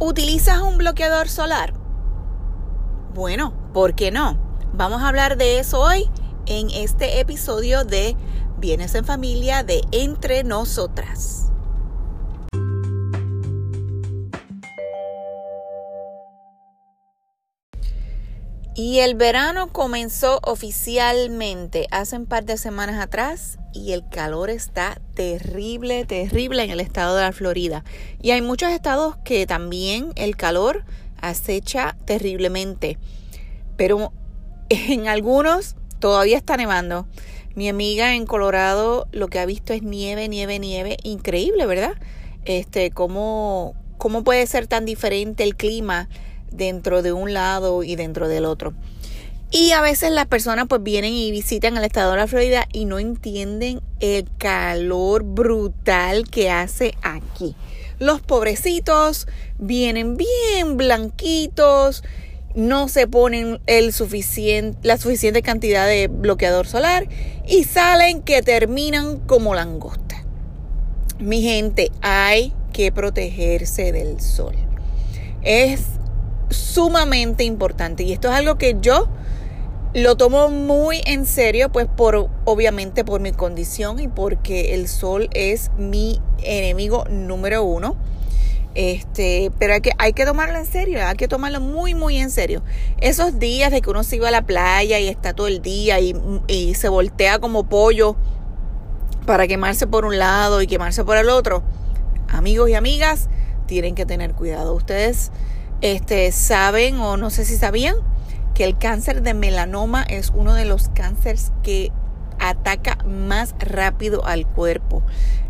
¿Utilizas un bloqueador solar? Bueno, ¿por qué no? Vamos a hablar de eso hoy en este episodio de Bienes en Familia de Entre Nosotras. Y el verano comenzó oficialmente hace un par de semanas atrás y el calor está terrible, terrible en el estado de la Florida. Y hay muchos estados que también el calor acecha terriblemente. Pero en algunos todavía está nevando. Mi amiga en Colorado lo que ha visto es nieve, nieve, nieve. Increíble, ¿verdad? Este, cómo, cómo puede ser tan diferente el clima dentro de un lado y dentro del otro. Y a veces las personas pues vienen y visitan el estado de la Florida y no entienden el calor brutal que hace aquí. Los pobrecitos vienen bien blanquitos, no se ponen el suficiente, la suficiente cantidad de bloqueador solar y salen que terminan como langosta. Mi gente, hay que protegerse del sol. Es sumamente importante y esto es algo que yo lo tomo muy en serio, pues por obviamente por mi condición y porque el sol es mi enemigo número uno. Este, pero hay que, hay que tomarlo en serio, hay que tomarlo muy, muy en serio. Esos días de que uno se iba a la playa y está todo el día y, y se voltea como pollo para quemarse por un lado y quemarse por el otro, amigos y amigas, tienen que tener cuidado. Ustedes este, saben o no sé si sabían que el cáncer de melanoma es uno de los cánceres que ataca más rápido al cuerpo.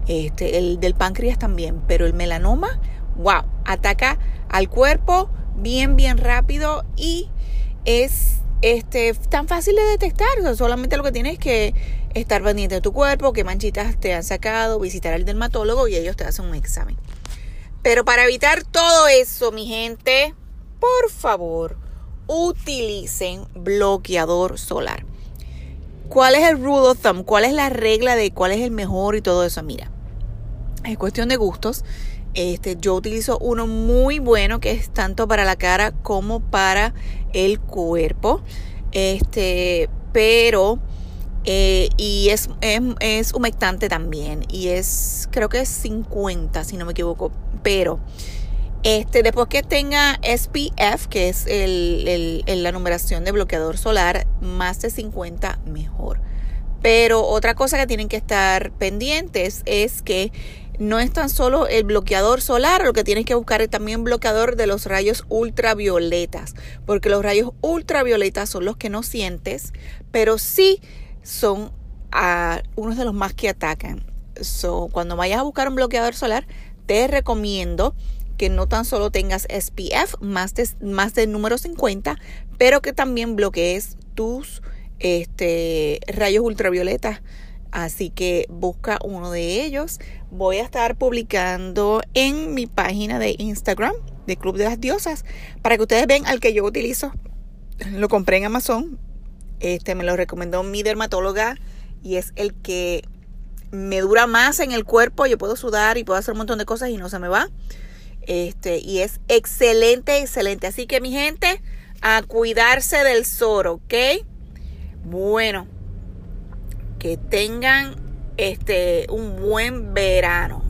Este, el del páncreas también, pero el melanoma, wow, ataca al cuerpo bien, bien rápido y es este, tan fácil de detectar. solamente lo que tienes que estar pendiente de tu cuerpo, qué manchitas te han sacado, visitar al dermatólogo y ellos te hacen un examen. Pero para evitar todo eso, mi gente, por favor, utilicen bloqueador solar. ¿Cuál es el rule of thumb? ¿Cuál es la regla de cuál es el mejor y todo eso? Mira, es cuestión de gustos. Este, yo utilizo uno muy bueno que es tanto para la cara como para el cuerpo. Este, pero eh, y es, es, humectante también. Y es, creo que es 50, si no me equivoco. Pero, este, después que tenga SPF, que es el, la numeración de bloqueador solar, más de 50, mejor. Pero otra cosa que tienen que estar pendientes es que no es tan solo el bloqueador solar, lo que tienes que buscar es también bloqueador de los rayos ultravioletas, porque los rayos ultravioletas son los que no sientes, pero sí son a unos de los más que atacan. So, cuando vayas a buscar un bloqueador solar, te recomiendo que no tan solo tengas SPF más de, más de número 50, pero que también bloquees tus este, rayos ultravioletas. Así que busca uno de ellos. Voy a estar publicando en mi página de Instagram de Club de las Diosas para que ustedes vean al que yo utilizo. Lo compré en Amazon, este me lo recomendó mi dermatóloga y es el que me dura más en el cuerpo. Yo puedo sudar y puedo hacer un montón de cosas y no se me va. Este, y es excelente, excelente. Así que mi gente, a cuidarse del sol, ¿ok? Bueno, que tengan este un buen verano.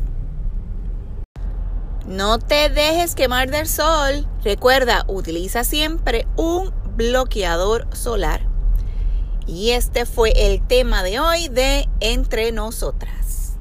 No te dejes quemar del sol. Recuerda, utiliza siempre un bloqueador solar. Y este fue el tema de hoy de Entre Nosotras.